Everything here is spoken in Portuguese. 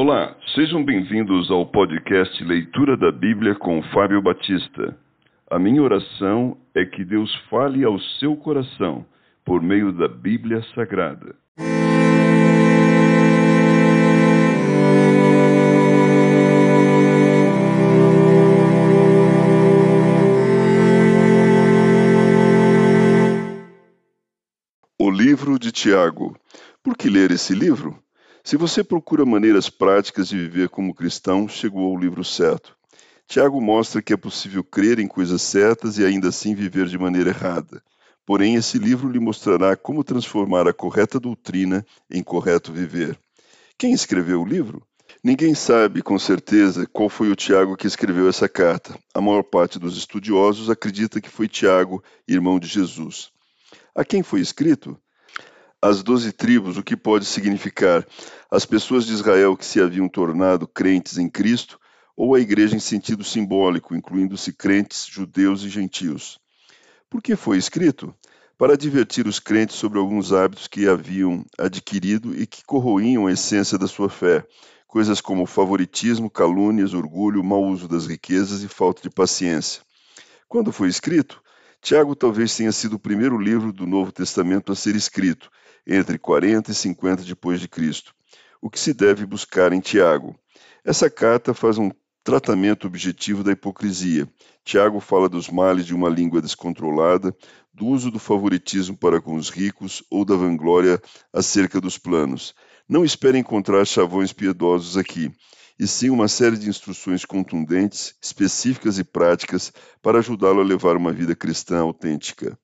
Olá, sejam bem-vindos ao podcast Leitura da Bíblia com Fábio Batista. A minha oração é que Deus fale ao seu coração por meio da Bíblia Sagrada. O livro de Tiago. Por que ler esse livro? Se você procura maneiras práticas de viver como cristão, chegou ao livro certo. Tiago mostra que é possível crer em coisas certas e ainda assim viver de maneira errada. Porém, esse livro lhe mostrará como transformar a correta doutrina em correto viver. Quem escreveu o livro? Ninguém sabe com certeza qual foi o Tiago que escreveu essa carta. A maior parte dos estudiosos acredita que foi Tiago, irmão de Jesus. A quem foi escrito? As doze tribos, o que pode significar as pessoas de Israel que se haviam tornado crentes em Cristo, ou a igreja em sentido simbólico, incluindo-se crentes, judeus e gentios. Por que foi escrito? Para advertir os crentes sobre alguns hábitos que haviam adquirido e que corroíam a essência da sua fé, coisas como favoritismo, calúnias, orgulho, mau uso das riquezas e falta de paciência. Quando foi escrito? Tiago talvez tenha sido o primeiro livro do Novo Testamento a ser escrito, entre 40 e 50 depois de Cristo. O que se deve buscar em Tiago? Essa carta faz um tratamento objetivo da hipocrisia. Tiago fala dos males de uma língua descontrolada, do uso do favoritismo para com os ricos ou da vanglória acerca dos planos. Não espere encontrar chavões piedosos aqui, e sim uma série de instruções contundentes, específicas e práticas para ajudá-lo a levar uma vida cristã autêntica.